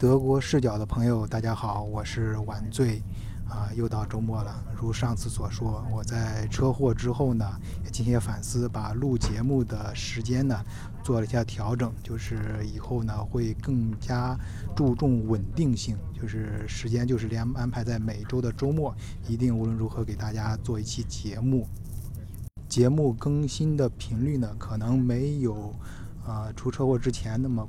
德国视角的朋友，大家好，我是晚醉，啊，又到周末了。如上次所说，我在车祸之后呢，也进行反思，把录节目的时间呢做了一下调整，就是以后呢会更加注重稳定性，就是时间就是连安排在每周的周末，一定无论如何给大家做一期节目。节目更新的频率呢，可能没有啊出车祸之前那么。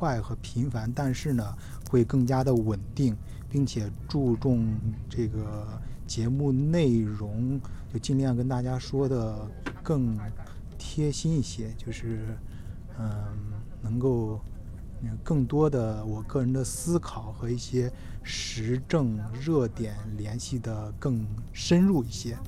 快和频繁，但是呢，会更加的稳定，并且注重这个节目内容，就尽量跟大家说的更贴心一些，就是嗯，能够更多的我个人的思考和一些时政热点联系的更深入一些。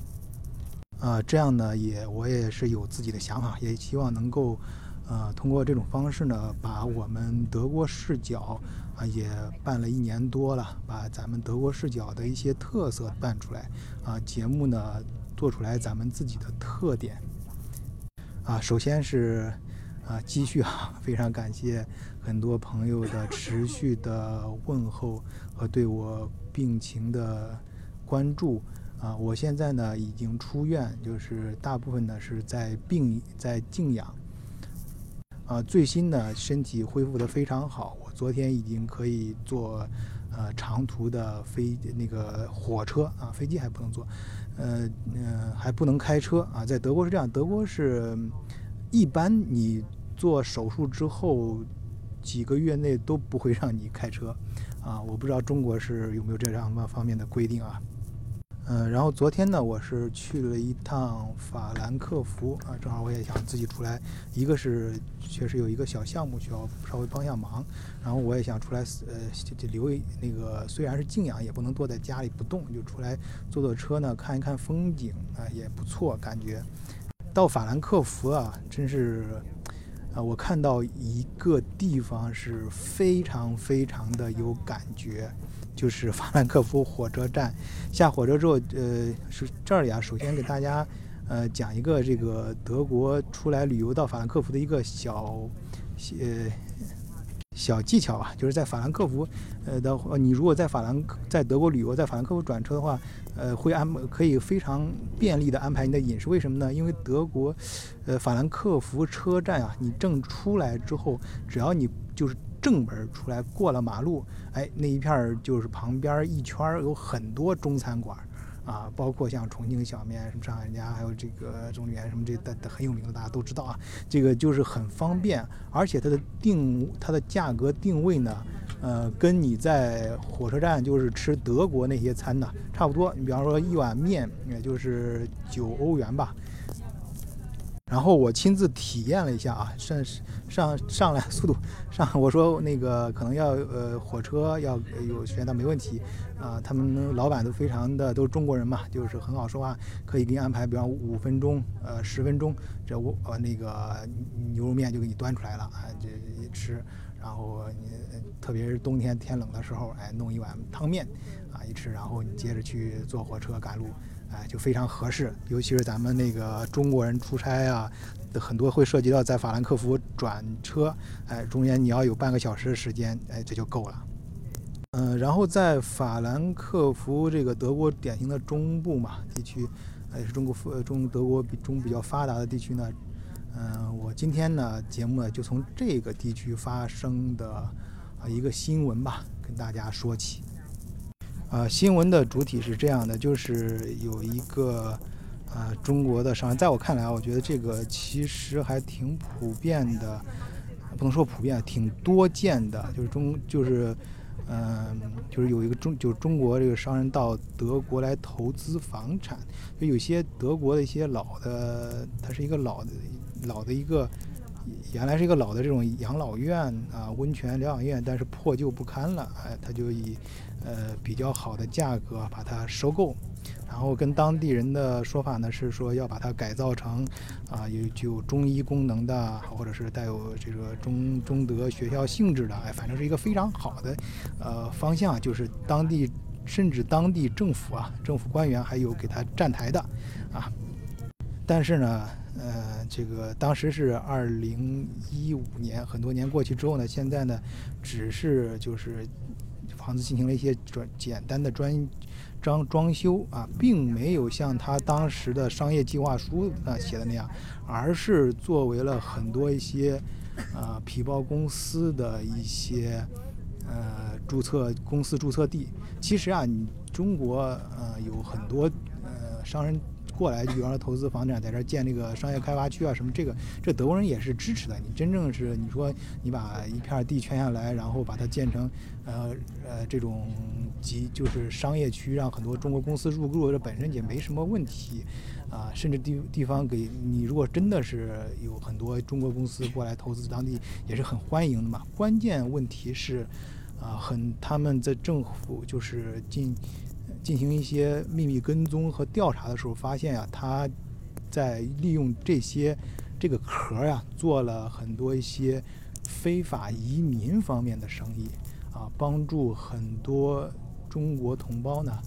啊，这样呢，也我也是有自己的想法，也希望能够。呃，通过这种方式呢，把我们德国视角啊也办了一年多了，把咱们德国视角的一些特色办出来啊，节目呢做出来咱们自己的特点啊。首先是啊，继续啊，非常感谢很多朋友的持续的问候和对我病情的关注啊。我现在呢已经出院，就是大部分呢是在病在静养。啊，最新的身体恢复的非常好。我昨天已经可以坐，呃，长途的飞那个火车啊，飞机还不能坐，呃，嗯，还不能开车啊。在德国是这样，德国是一般你做手术之后几个月内都不会让你开车啊。我不知道中国是有没有这样方面的规定啊。嗯，然后昨天呢，我是去了一趟法兰克福啊，正好我也想自己出来，一个是确实有一个小项目需要稍微帮下忙，然后我也想出来，呃，就留一那个虽然是静养，也不能坐在家里不动，就出来坐坐车呢，看一看风景啊，也不错，感觉。到法兰克福啊，真是啊，我看到一个地方是非常非常的有感觉。就是法兰克福火车站，下火车之后，呃，是这里啊。首先给大家，呃，讲一个这个德国出来旅游到法兰克福的一个小，呃，小技巧吧。就是在法兰克福，呃的，你如果在法兰在德国旅游，在法兰克福转车的话，呃，会安可以非常便利的安排你的饮食。为什么呢？因为德国，呃，法兰克福车站啊，你正出来之后，只要你就是。正门出来过了马路，哎，那一片儿就是旁边一圈儿有很多中餐馆，啊，包括像重庆小面、什么上海人家，还有这个中原什么这的很有名的，大家都知道啊。这个就是很方便，而且它的定它的价格定位呢，呃，跟你在火车站就是吃德国那些餐呢差不多。你比方说一碗面，也就是九欧元吧。然后我亲自体验了一下啊，上上上来速度 上，我说那个可能要呃火车要有时间，那没问题啊。他们老板都非常的都是中国人嘛，就是很好说话，可以给你安排，比方五分钟呃十分钟，这我呃那个牛肉面就给你端出来了啊，这一吃。然后你特别是冬天天冷的时候，哎，弄一碗汤面啊一吃，然后你接着去坐火车赶路。哎，就非常合适，尤其是咱们那个中国人出差啊，很多会涉及到在法兰克福转车，哎，中间你要有半个小时的时间，哎，这就够了。嗯，然后在法兰克福这个德国典型的中部嘛地区，也是中国中德国比中比较发达的地区呢。嗯，我今天呢节目呢就从这个地区发生的啊一个新闻吧，跟大家说起。啊，新闻的主体是这样的，就是有一个啊中国的商人，在我看来，我觉得这个其实还挺普遍的，不能说普遍，挺多见的，就是中就是嗯，就是有一个中就是中国这个商人到德国来投资房产，就有些德国的一些老的，它是一个老的老的一个。原来是一个老的这种养老院啊，温泉疗养院，但是破旧不堪了，哎，他就以呃比较好的价格把它收购，然后跟当地人的说法呢是说要把它改造成啊有具有中医功能的，或者是带有这个中中德学校性质的，哎，反正是一个非常好的呃方向，就是当地甚至当地政府啊，政府官员还有给他站台的啊，但是呢。呃，这个当时是二零一五年，很多年过去之后呢，现在呢，只是就是房子进行了一些专简单的专装装修啊，并没有像他当时的商业计划书啊写的那样，而是作为了很多一些呃皮包公司的一些呃注册公司注册地。其实啊，你中国呃有很多呃商人。过来，比方说投资房产，在这建那个商业开发区啊，什么这个，这德国人也是支持的。你真正是你说你把一片地圈下来，然后把它建成，呃呃这种集就是商业区，让很多中国公司入驻，这本身也没什么问题，啊，甚至地地方给你如果真的是有很多中国公司过来投资当地，也是很欢迎的嘛。关键问题是，啊，很他们在政府就是进。进行一些秘密跟踪和调查的时候，发现啊，他在利用这些这个壳呀，做了很多一些非法移民方面的生意啊，帮助很多中国同胞呢。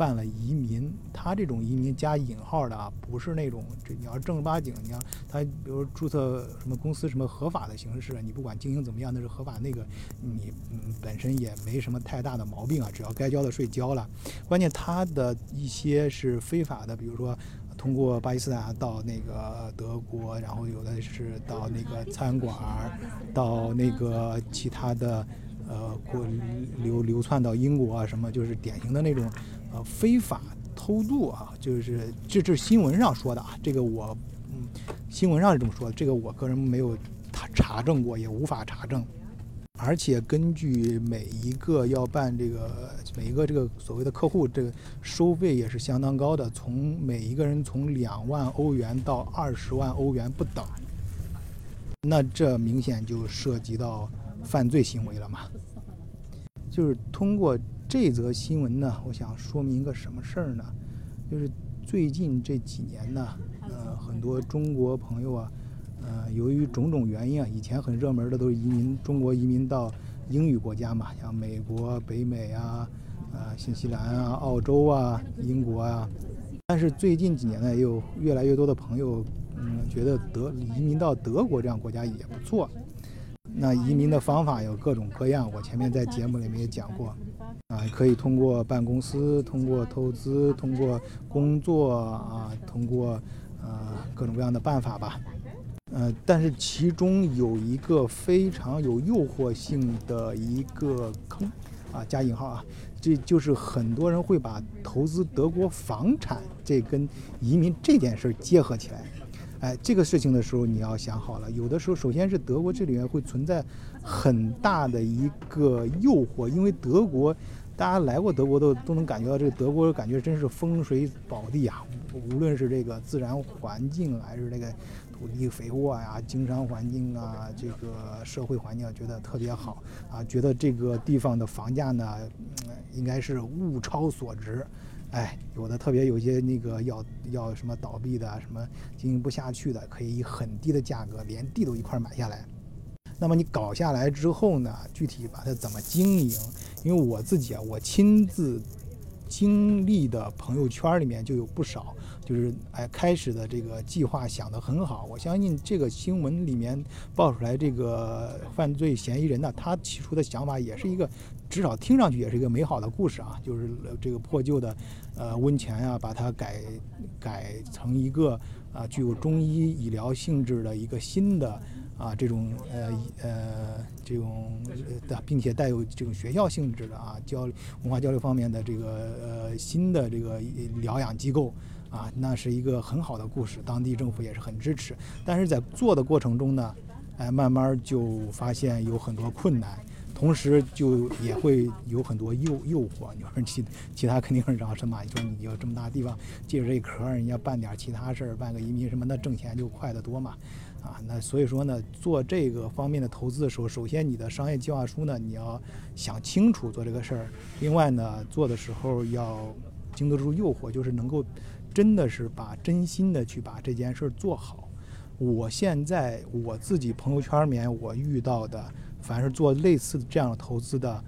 办了移民，他这种移民加引号的啊，不是那种这你要正儿八经，你要他比如注册什么公司什么合法的形式，你不管经营怎么样，那是合法那个，你本身也没什么太大的毛病啊，只要该交的税交了。关键他的一些是非法的，比如说通过巴基斯坦到那个德国，然后有的是到那个餐馆，到那个其他的呃过流流窜到英国啊什么，就是典型的那种。呃，非法偷渡啊，就是这这新闻上说的啊，这个我嗯，新闻上是这么说的，这个我个人没有查查证过，也无法查证。而且根据每一个要办这个每一个这个所谓的客户，这个收费也是相当高的，从每一个人从两万欧元到二十万欧元不等。那这明显就涉及到犯罪行为了嘛？就是通过。这则新闻呢，我想说明一个什么事儿呢？就是最近这几年呢，呃，很多中国朋友啊，呃，由于种种原因啊，以前很热门的都是移民中国移民到英语国家嘛，像美国、北美啊，呃，新西兰啊、澳洲啊、英国啊。但是最近几年呢，也有越来越多的朋友，嗯，觉得德移民到德国这样国家也不错。那移民的方法有各种各样，我前面在节目里面也讲过。啊，可以通过办公司，通过投资，通过工作啊，通过呃各种各样的办法吧。呃，但是其中有一个非常有诱惑性的一个坑啊，加引号啊，这就是很多人会把投资德国房产这跟移民这件事结合起来。哎，这个事情的时候你要想好了，有的时候首先是德国这里面会存在很大的一个诱惑，因为德国。大家来过德国都都能感觉到，这个德国感觉真是风水宝地啊！无论是这个自然环境，还是这个土地肥沃呀、经商环境啊、这个社会环境，觉得特别好啊！觉得这个地方的房价呢，应该是物超所值。哎，有的特别有些那个要要什么倒闭的、什么经营不下去的，可以以很低的价格连地都一块买下来。那么你搞下来之后呢？具体把它怎么经营？因为我自己啊，我亲自经历的朋友圈里面就有不少，就是哎开始的这个计划想得很好。我相信这个新闻里面爆出来这个犯罪嫌疑人呢，他起初的想法也是一个，至少听上去也是一个美好的故事啊，就是这个破旧的呃温泉呀，把它改改成一个啊具有中医医疗性质的一个新的。啊，这种呃呃这种的，并且带有这种学校性质的啊，交文化交流方面的这个呃新的这个疗养机构啊，那是一个很好的故事，当地政府也是很支持。但是在做的过程中呢，哎，慢慢就发现有很多困难，同时就也会有很多诱诱惑。你说其其他肯定是让什么？你说你有这么大地方，借着这壳，人家办点其他事儿，办个移民什么，那挣钱就快得多嘛。啊，那所以说呢，做这个方面的投资的时候，首先你的商业计划书呢，你要想清楚做这个事儿。另外呢，做的时候要经得住诱惑，就是能够真的是把真心的去把这件事儿做好。我现在我自己朋友圈里面我遇到的，凡是做类似这样的投资的，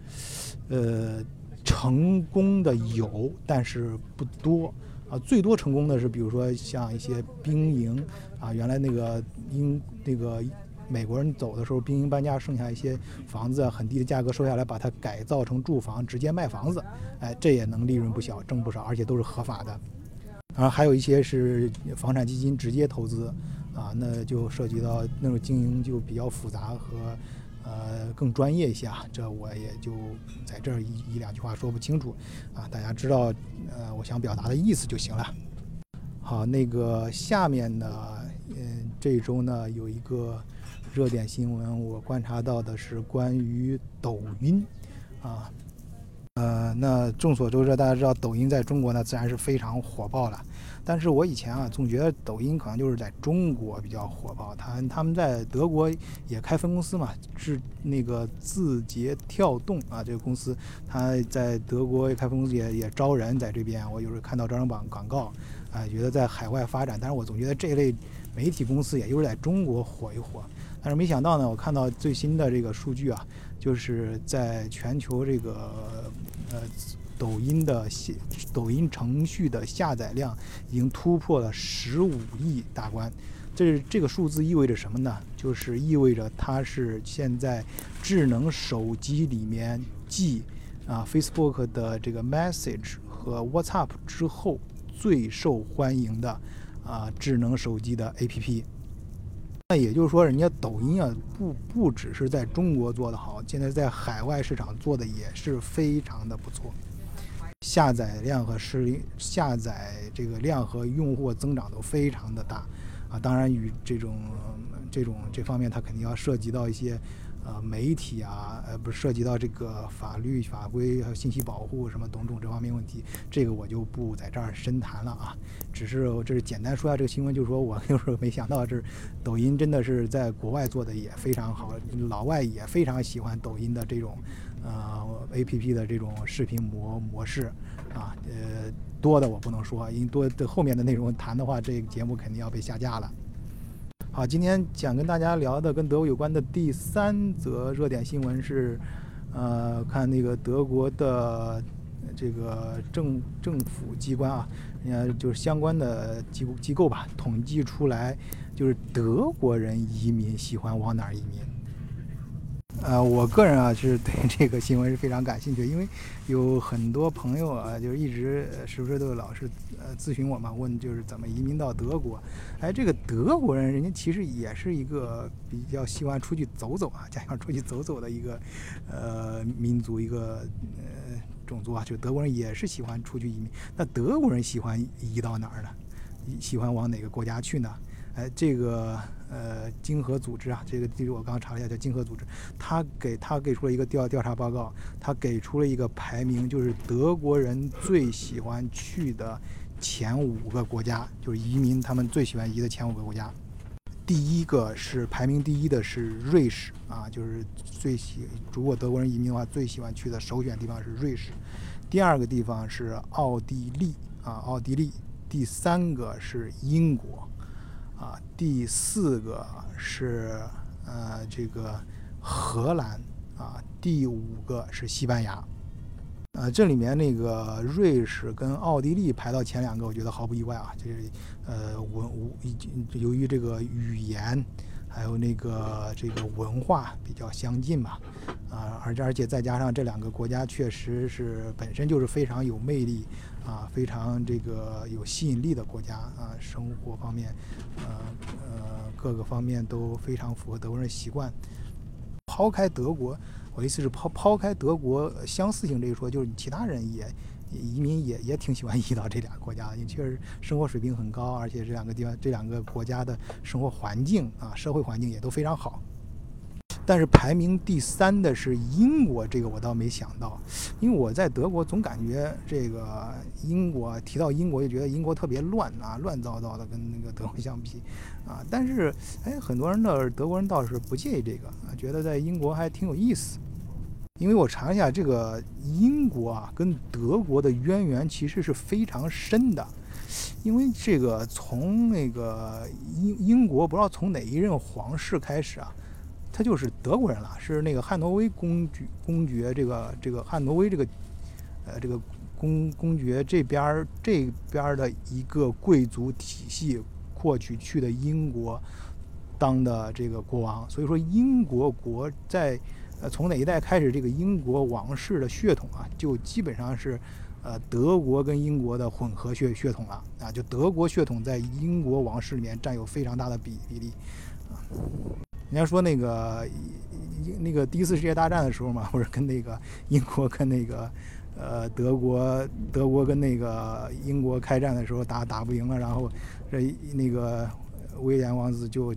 呃，成功的有，但是不多。啊，最多成功的是，比如说像一些兵营啊，原来那个英那个美国人走的时候，兵营搬家，剩下一些房子很低的价格收下来，把它改造成住房，直接卖房子，哎，这也能利润不小，挣不少，而且都是合法的。然还有一些是房产基金直接投资，啊，那就涉及到那种经营就比较复杂和。呃，更专业一些啊，这我也就在这儿一一两句话说不清楚啊，大家知道呃我想表达的意思就行了。好，那个下面呢，嗯，这周呢有一个热点新闻，我观察到的是关于抖音啊，呃，那众所周知，大家知道抖音在中国呢自然是非常火爆了。但是我以前啊，总觉得抖音可能就是在中国比较火爆，他他们在德国也开分公司嘛，是那个字节跳动啊，这个公司他在德国也开分公司，也也招人在这边。我有时候看到招商榜广告，啊，觉得在海外发展。但是我总觉得这类媒体公司也就是在中国火一火。但是没想到呢，我看到最新的这个数据啊，就是在全球这个呃。抖音的下抖音程序的下载量已经突破了十五亿大关，这这个数字意味着什么呢？就是意味着它是现在智能手机里面继啊 Facebook 的这个 Message 和 WhatsApp 之后最受欢迎的啊智能手机的 APP。那也就是说，人家抖音啊不不只是在中国做得好，现在在海外市场做的也是非常的不错。下载量和是下载这个量和用户增长都非常的大，啊，当然与这种这种这方面，它肯定要涉及到一些呃媒体啊，呃不涉及到这个法律法规还有信息保护什么种种这方面问题，这个我就不在这儿深谈了啊，只是这是简单说下这个新闻，就是说我就是没想到这抖音真的是在国外做的也非常好，老外也非常喜欢抖音的这种。呃，A P P 的这种视频模模式，啊，呃，多的我不能说，因为多的后面的内容谈的话，这个节目肯定要被下架了。好，今天想跟大家聊的跟德国有关的第三则热点新闻是，呃，看那个德国的这个政政府机关啊，呃，就是相关的机机构吧，统计出来，就是德国人移民喜欢往哪儿移民。呃，我个人啊是对 这个新闻是非常感兴趣，因为有很多朋友啊，就是一直时不时都老是呃咨询我嘛，问就是怎么移民到德国。哎，这个德国人，人家其实也是一个比较喜欢出去走走啊，家乡出去走走的一个呃民族，一个呃种族啊，就德国人也是喜欢出去移民。那德国人喜欢移到哪儿呢？喜欢往哪个国家去呢？哎，这个呃，经合组织啊，这个记住我刚刚查了一下，叫经合组织，他给他给出了一个调调查报告，他给出了一个排名，就是德国人最喜欢去的前五个国家，就是移民他们最喜欢移的前五个国家。第一个是排名第一的是瑞士啊，就是最喜如果德国人移民的话，最喜欢去的首选地方是瑞士。第二个地方是奥地利啊，奥地利。第三个是英国。啊，第四个是呃这个荷兰啊，第五个是西班牙，呃这里面那个瑞士跟奥地利排到前两个，我觉得毫不意外啊，就是呃文无由于这个语言还有那个这个文化比较相近嘛，啊而而且再加上这两个国家确实是本身就是非常有魅力。啊，非常这个有吸引力的国家啊，生活方面，呃呃，各个方面都非常符合德国人习惯。抛开德国，我意思是抛抛开德国相似性这一说，就是其他人也移民也也挺喜欢 移到这俩国家的，因为确实生活水平很高，而且这两个地方这两个国家的生活环境啊，社会环境也都非常好。但是排名第三的是英国，这个我倒没想到，因为我在德国总感觉这个英国提到英国就觉得英国特别乱啊，乱糟糟的，跟那个德国相比啊。但是哎，很多人的德国人倒是不介意这个啊，觉得在英国还挺有意思。因为我查一下，这个英国啊跟德国的渊源其实是非常深的，因为这个从那个英英国不知道从哪一任皇室开始啊。他就是德国人了，是那个汉诺威公爵，公爵这个这个汉诺威这个，呃，这个公公爵这边儿这边的一个贵族体系扩取去的英国当的这个国王，所以说英国国在呃从哪一代开始，这个英国王室的血统啊，就基本上是呃德国跟英国的混合血血统了啊，就德国血统在英国王室里面占有非常大的比比例啊。人家说那个那个第一次世界大战的时候嘛，不是跟那个英国跟那个呃德国德国跟那个英国开战的时候打打不赢了，然后这那个威廉王子就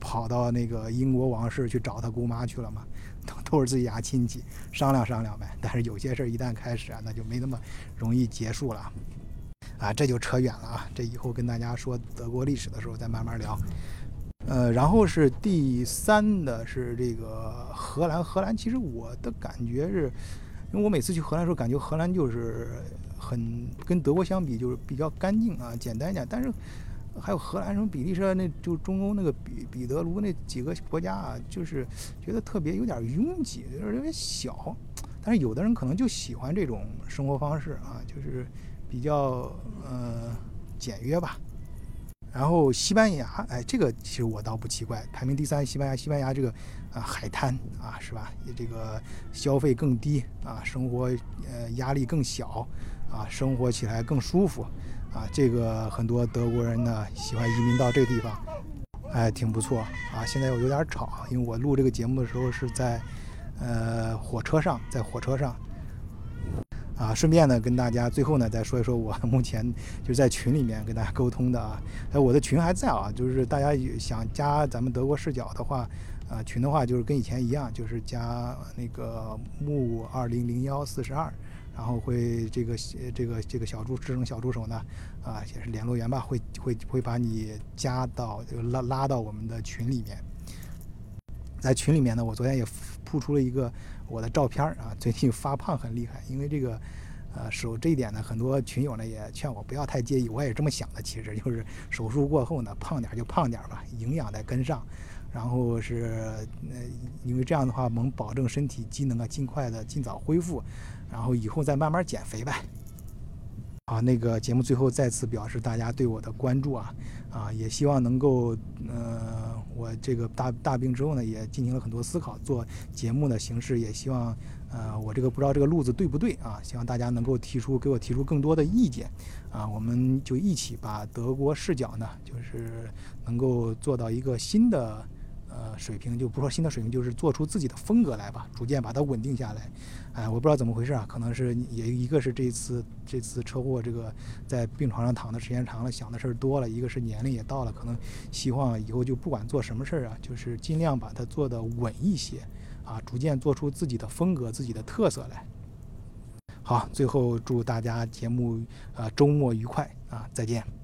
跑到那个英国王室去找他姑妈去了嘛，都都是自己家亲戚，商量商量呗。但是有些事儿一旦开始啊，那就没那么容易结束了啊，这就扯远了啊。这以后跟大家说德国历史的时候再慢慢聊。呃，然后是第三的是这个荷兰。荷兰其实我的感觉是，因为我每次去荷兰的时候，感觉荷兰就是很跟德国相比，就是比较干净啊，简单一点。但是还有荷兰什么比利时，那就中欧那个比彼得卢那几个国家啊，就是觉得特别有点拥挤，有点有点小。但是有的人可能就喜欢这种生活方式啊，就是比较呃简约吧。然后西班牙，哎，这个其实我倒不奇怪，排名第三。西班牙，西班牙这个啊海滩啊是吧？这个消费更低啊，生活呃压力更小啊，生活起来更舒服啊。这个很多德国人呢喜欢移民到这个地方，哎，挺不错啊。现在我有点吵，因为我录这个节目的时候是在呃火车上，在火车上。啊，顺便呢，跟大家最后呢再说一说，我目前就是在群里面跟大家沟通的啊，哎，我的群还在啊，就是大家想加咱们德国视角的话，啊，群的话就是跟以前一样，就是加那个木二零零幺四十二，然后会这个这个这个小助智能小助手呢，啊，也是联络员吧，会会会把你加到拉拉到我们的群里面，在群里面呢，我昨天也铺出了一个。我的照片啊，最近发胖很厉害，因为这个，呃，手这一点呢，很多群友呢也劝我不要太介意，我也这么想的。其实就是手术过后呢，胖点就胖点吧，营养得跟上，然后是，呃，因为这样的话能保证身体机能啊尽快的尽早恢复，然后以后再慢慢减肥呗。啊，那个节目最后再次表示大家对我的关注啊，啊，也希望能够，呃，我这个大大病之后呢，也进行了很多思考，做节目的形式，也希望，呃，我这个不知道这个路子对不对啊，希望大家能够提出给我提出更多的意见，啊，我们就一起把德国视角呢，就是能够做到一个新的。呃，水平就不说新的水平，就是做出自己的风格来吧，逐渐把它稳定下来。哎，我不知道怎么回事啊，可能是也一个是这次这次车祸，这个在病床上躺的时间长了，想的事儿多了；一个是年龄也到了，可能希望以后就不管做什么事儿啊，就是尽量把它做的稳一些啊，逐渐做出自己的风格、自己的特色来。好，最后祝大家节目啊周末愉快啊，再见。